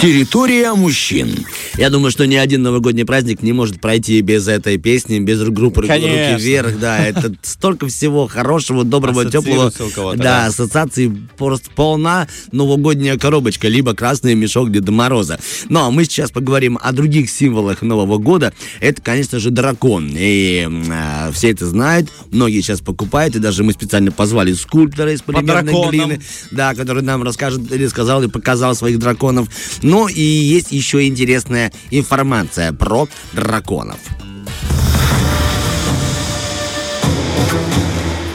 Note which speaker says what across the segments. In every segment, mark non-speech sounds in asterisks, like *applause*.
Speaker 1: Территория мужчин. Я думаю, что ни один новогодний праздник не может пройти без этой песни, без группы
Speaker 2: Конечно.
Speaker 1: «Руки вверх». Да, это столько всего хорошего, доброго, теплого. Да, ассоциации просто полна новогодняя коробочка, либо красный мешок Деда Мороза. Ну, а мы сейчас поговорим о других символах Нового года. Это, конечно же, дракон. И а, все это знают, многие сейчас покупают, и даже мы специально позвали скульптора из полимерной глины, да, который нам расскажет или сказал, и показал своих драконов. Ну, и есть еще интересная информация про драконов.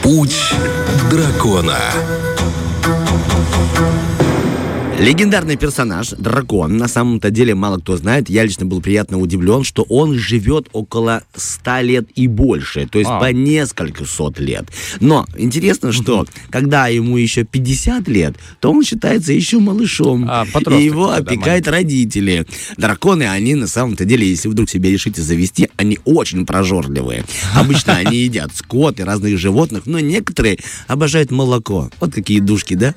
Speaker 3: Путь дракона.
Speaker 1: Легендарный персонаж, дракон, на самом-то деле мало кто знает. Я лично был приятно удивлен, что он живет около 100 лет и больше, то есть
Speaker 2: А.
Speaker 1: по несколько сот лет. Но интересно, что когда ему еще 50 лет, то он считается еще малышом.
Speaker 2: А,
Speaker 1: и его опекают родители. Драконы, они на самом-то деле, если вдруг себе решите завести, они очень прожорливые. Обычно *laughs* они едят скот и разных животных, но некоторые обожают молоко. Вот какие душки, да?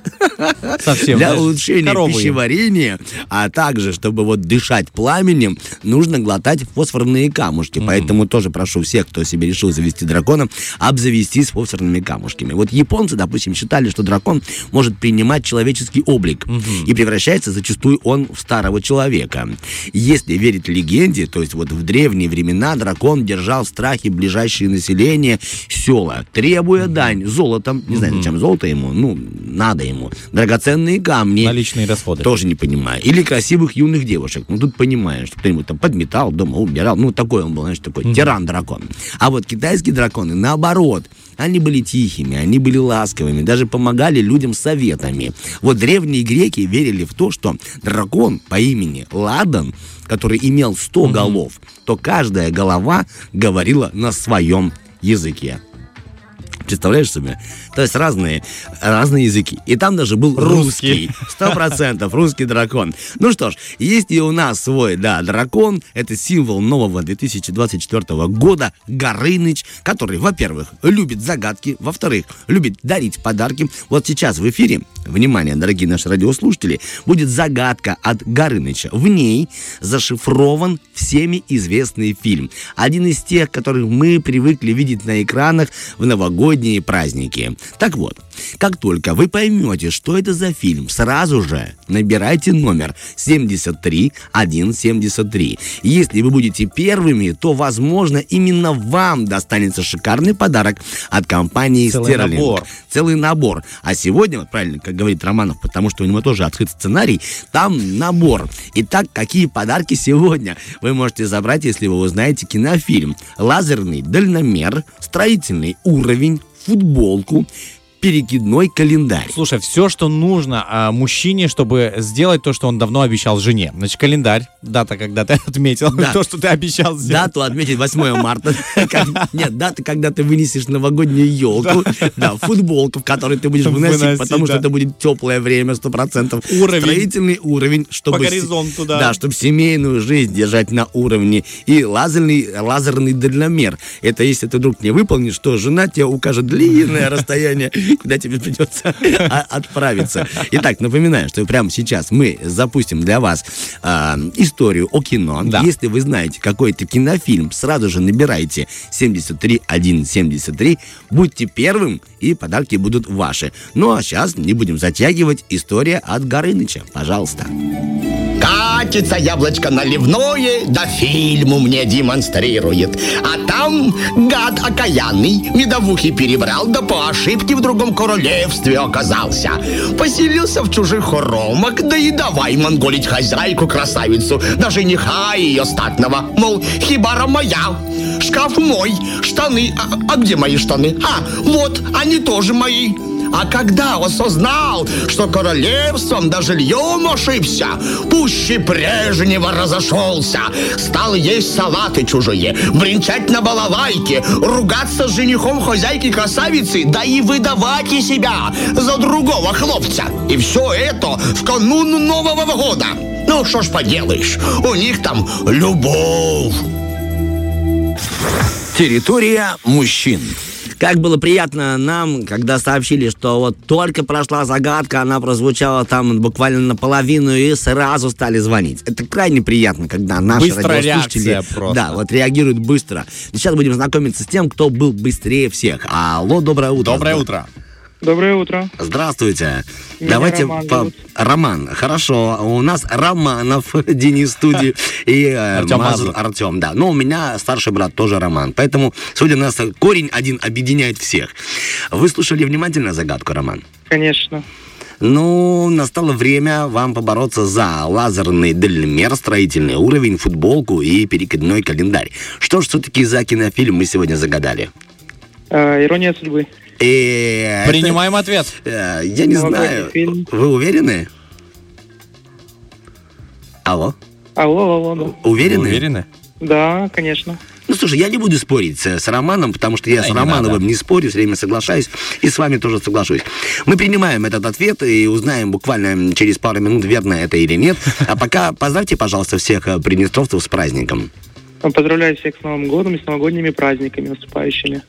Speaker 2: Совсем,
Speaker 1: Для улучшения
Speaker 2: коровы им.
Speaker 1: пищеварения, а также, чтобы вот дышать пламенем, нужно глотать фосфорные камушки. Поэтому тоже прошу всех, кто себе решил завести дракона, обзавестись фосфорными камушками. Вот японцы, допустим, считали, что дракон может принимать человеческий облик. И превращается зачастую он в старого человека. Если верить легенде, то есть вот в древние времена дракон держал в страхе ближайшее население села, требуя дань золотом. Не знаю, зачем золото ему, ну, надо ему. Драгоценные камни.
Speaker 2: Наличные расходы.
Speaker 1: Тоже не понимаю. Или красивых юных девушек. Ну, тут понимаешь, что кто-нибудь там подметал, дома убирал. Ну, такой он был, знаешь, такой тиран-дракон. А вот китайские драконы, наоборот, они были тихими, они были ласковыми, даже помогали людям советами. Вот древние греки верили в то, что дракон по имени Ладан, который имел 100 голов, то каждая голова говорила на своем языке. Представляешь себе? То есть разные, разные языки. И там даже был
Speaker 2: Русский.
Speaker 1: Сто процентов русский дракон. Ну что ж, есть и у нас свой, да, дракон. Это символ нового 2024 года. Горыныч, который, во-первых, любит загадки, во-вторых, любит дарить подарки. Вот сейчас в эфире, внимание, дорогие наши радиослушатели, будет загадка от Горыныча. В ней зашифрован всеми известный фильм. Один из тех, которых мы привыкли видеть на экранах в новогодние праздники. Так вот, как только вы поймете, что это за фильм, сразу же набирайте номер 73173. Если вы будете первыми, то, возможно, именно вам достанется шикарный подарок от компании
Speaker 2: Целый
Speaker 1: Sterling.
Speaker 2: набор.
Speaker 1: Целый набор. А сегодня, правильно, как говорит Романов, потому что у него тоже открыт сценарий, там набор. Итак, какие подарки сегодня вы можете забрать, если вы узнаете кинофильм? Лазерный дальномер, строительный уровень, футболку, перекидной календарь.
Speaker 2: Слушай, все, что нужно а, мужчине, чтобы сделать то, что он давно обещал жене. Значит, календарь, дата, когда ты *laughs* отметил
Speaker 1: Да.
Speaker 2: то, что ты обещал сделать.
Speaker 1: Дату отметить 8 марта. *laughs* Нет, дата, когда ты вынесешь новогоднюю елку. Да, футболку, в которой ты будешь выносить, потому что это будет теплое время, 100%.
Speaker 2: Уровень.
Speaker 1: Строительный уровень, чтобы...
Speaker 2: По горизонту, да.
Speaker 1: Да, чтобы семейную жизнь держать на уровне. И лазерный, лазерный дальномер. Это если ты вдруг не выполнишь, то жена тебе укажет длинное расстояние, *laughs* куда тебе придется *laughs* отправиться. Итак, напоминаю, что прямо сейчас мы запустим для вас а, историю о кино.
Speaker 2: Да.
Speaker 1: Если вы знаете какой-то кинофильм, сразу же набирайте 73173, будьте первым, и подарки будут ваши. Ну а сейчас не будем затягивать. История от Горыныча. Пожалуйста.
Speaker 4: Катится яблочко наливное, да фильму мне демонстрирует. А там гад окаянный, медовухи перебрал, да по ошибке в другом королевстве оказался. Поселился в чужих хоромах, да и давай монголить хозяйку-красавицу, да жениха ее статного. Мол, хибара моя, шкаф мой, штаны, а, а где мои штаны? А, вот, они тоже мои. А когда осознал, что королевством да жильем ошибся, пуще прежнего разошелся, стал есть салаты чужие, бренчать на балалайке, ругаться с женихом хозяйки красавицы, да и выдавать и себя за другого хлопца. И все это в канун Нового года. Ну, что ж поделаешь, у них там любовь.
Speaker 3: Территория мужчин.
Speaker 1: Как было приятно нам, когда сообщили, что вот только прошла загадка, она прозвучала там буквально наполовину, и сразу стали звонить. Это крайне приятно, когда наши
Speaker 2: Быстрая
Speaker 1: радиослушатели да, вот реагируют быстро. Сейчас будем знакомиться с тем, кто был быстрее всех. Алло, доброе утро.
Speaker 2: Доброе утро.
Speaker 5: Доброе утро.
Speaker 1: Здравствуйте.
Speaker 5: Меня
Speaker 1: Давайте
Speaker 5: Роман
Speaker 1: по-
Speaker 5: зовут.
Speaker 1: Роман, хорошо. У нас Романов *laughs* Денис студии и э,
Speaker 2: Артем
Speaker 1: Мазур
Speaker 2: Мазур.
Speaker 1: Артем, да. Но у меня старший брат тоже Роман. Поэтому, судя на нас, корень один объединяет всех. Вы слушали внимательно загадку, Роман?
Speaker 5: Конечно.
Speaker 1: Ну, настало время вам побороться за лазерный дельмер, строительный уровень, футболку и перекидной календарь. Что ж все-таки за кинофильм мы сегодня загадали?
Speaker 5: Э, Ирония судьбы.
Speaker 1: И это-
Speaker 2: Принимаем ответ.
Speaker 1: Э, Я не
Speaker 5: Новогодний
Speaker 1: знаю.
Speaker 5: фильм.
Speaker 1: Вы уверены? Алло?
Speaker 5: Алло, алло, алло.
Speaker 1: Уверены?
Speaker 2: Уверены?
Speaker 5: Да, Да, конечно.
Speaker 1: Ну, слушай, я не буду спорить с, Романом, потому что я
Speaker 2: Да,
Speaker 1: с
Speaker 2: не
Speaker 1: Романовым
Speaker 2: надо.
Speaker 1: не спорю, все время соглашаюсь, и с вами тоже соглашусь. Мы принимаем этот ответ и узнаем буквально через пару минут, верно это или нет. А пока поздравьте, пожалуйста, всех э, приднестровцев с праздником.
Speaker 5: Поздравляю всех с Новым годом и с новогодними праздниками наступающими.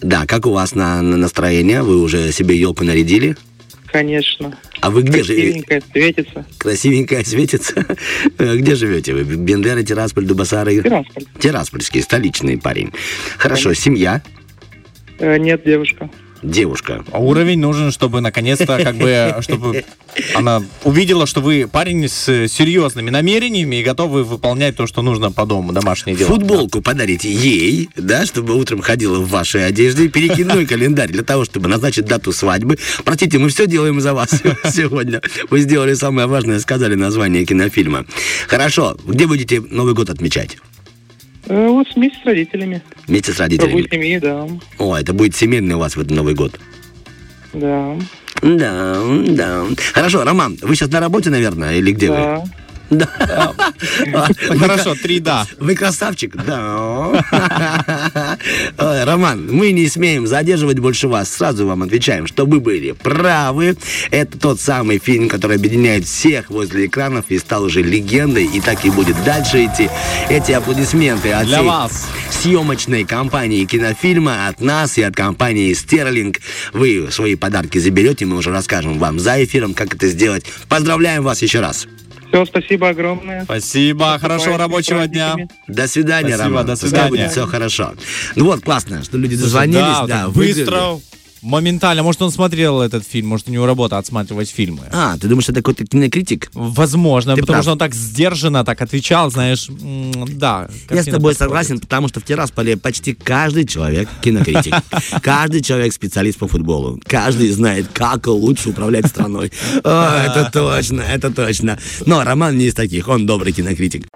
Speaker 1: Да, как у вас на, на настроение? Вы уже себе елку нарядили?
Speaker 5: Конечно.
Speaker 1: А вы где живете?
Speaker 5: Красивенькая, светится.
Speaker 1: Красивенькая светится. Э, Где живете вы? Бендера, Тирасполь, Дубасары?
Speaker 5: Тирасполь.
Speaker 1: Тираспольский, столичный парень. Хорошо, семья,
Speaker 5: Э, нет, девушка.
Speaker 1: Девушка.
Speaker 2: А Уровень нужен, чтобы наконец-то, как бы, чтобы она увидела, что вы парень с серьезными намерениями и готовы выполнять то, что нужно по дому, домашние дела.
Speaker 1: Футболку подарите ей, да, чтобы утром ходила в вашей одежде, перекидной *laughs* календарь для того, чтобы назначить дату свадьбы. Простите, мы все делаем за вас *laughs* сегодня. Вы сделали самое важное, сказали название кинофильма. Хорошо, где будете Новый год отмечать?
Speaker 5: Э, вот вместе с родителями.
Speaker 1: Вместе с родителями.
Speaker 5: семьи, да.
Speaker 1: О, это будет семейный у вас в этот Новый год.
Speaker 5: Да.
Speaker 1: Да, да. Хорошо, Роман, вы сейчас на работе, наверное, или где
Speaker 5: Да.
Speaker 1: вы? Да. *laughs*
Speaker 2: Хорошо, три да.
Speaker 1: Вы красавчик? Да. Ой, Роман, мы не смеем задерживать больше вас. Сразу вам отвечаем, что вы были правы. Это тот самый фильм, который объединяет всех возле экранов и стал уже легендой. И так и будет дальше идти. Эти аплодисменты от
Speaker 2: Для вас.
Speaker 1: съемочной компании кинофильма, от нас и от компании Стерлинг. Вы свои подарки заберете, мы уже расскажем вам за эфиром, как это сделать. Поздравляем вас еще раз.
Speaker 5: Все, спасибо огромное.
Speaker 2: Спасибо, хорошего рабочего дня.
Speaker 1: До свидания,
Speaker 2: Спасибо,
Speaker 1: Роман.
Speaker 2: до
Speaker 1: Пускай
Speaker 2: свидания.
Speaker 1: будет все хорошо. Ну вот, классно, что люди дозвонились,
Speaker 2: да,
Speaker 1: да,
Speaker 2: так
Speaker 1: выиграли.
Speaker 2: Моментально. Может, он смотрел этот фильм, может, у него работа отсматривать фильмы.
Speaker 1: А, ты думаешь, это какой-то кинокритик?
Speaker 2: Возможно,
Speaker 1: Ты
Speaker 2: потому
Speaker 1: прав.
Speaker 2: что он так сдержанно так отвечал, знаешь, м, да.
Speaker 1: Я с тобой
Speaker 2: подходит.
Speaker 1: согласен, потому что в Тирасполе почти каждый человек кинокритик. *laughs* Каждый человек специалист по футболу. Каждый знает, как лучше управлять страной. О, это *laughs* точно, это точно. Но Роман не из таких, он добрый кинокритик.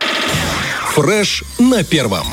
Speaker 3: Фреш на первом.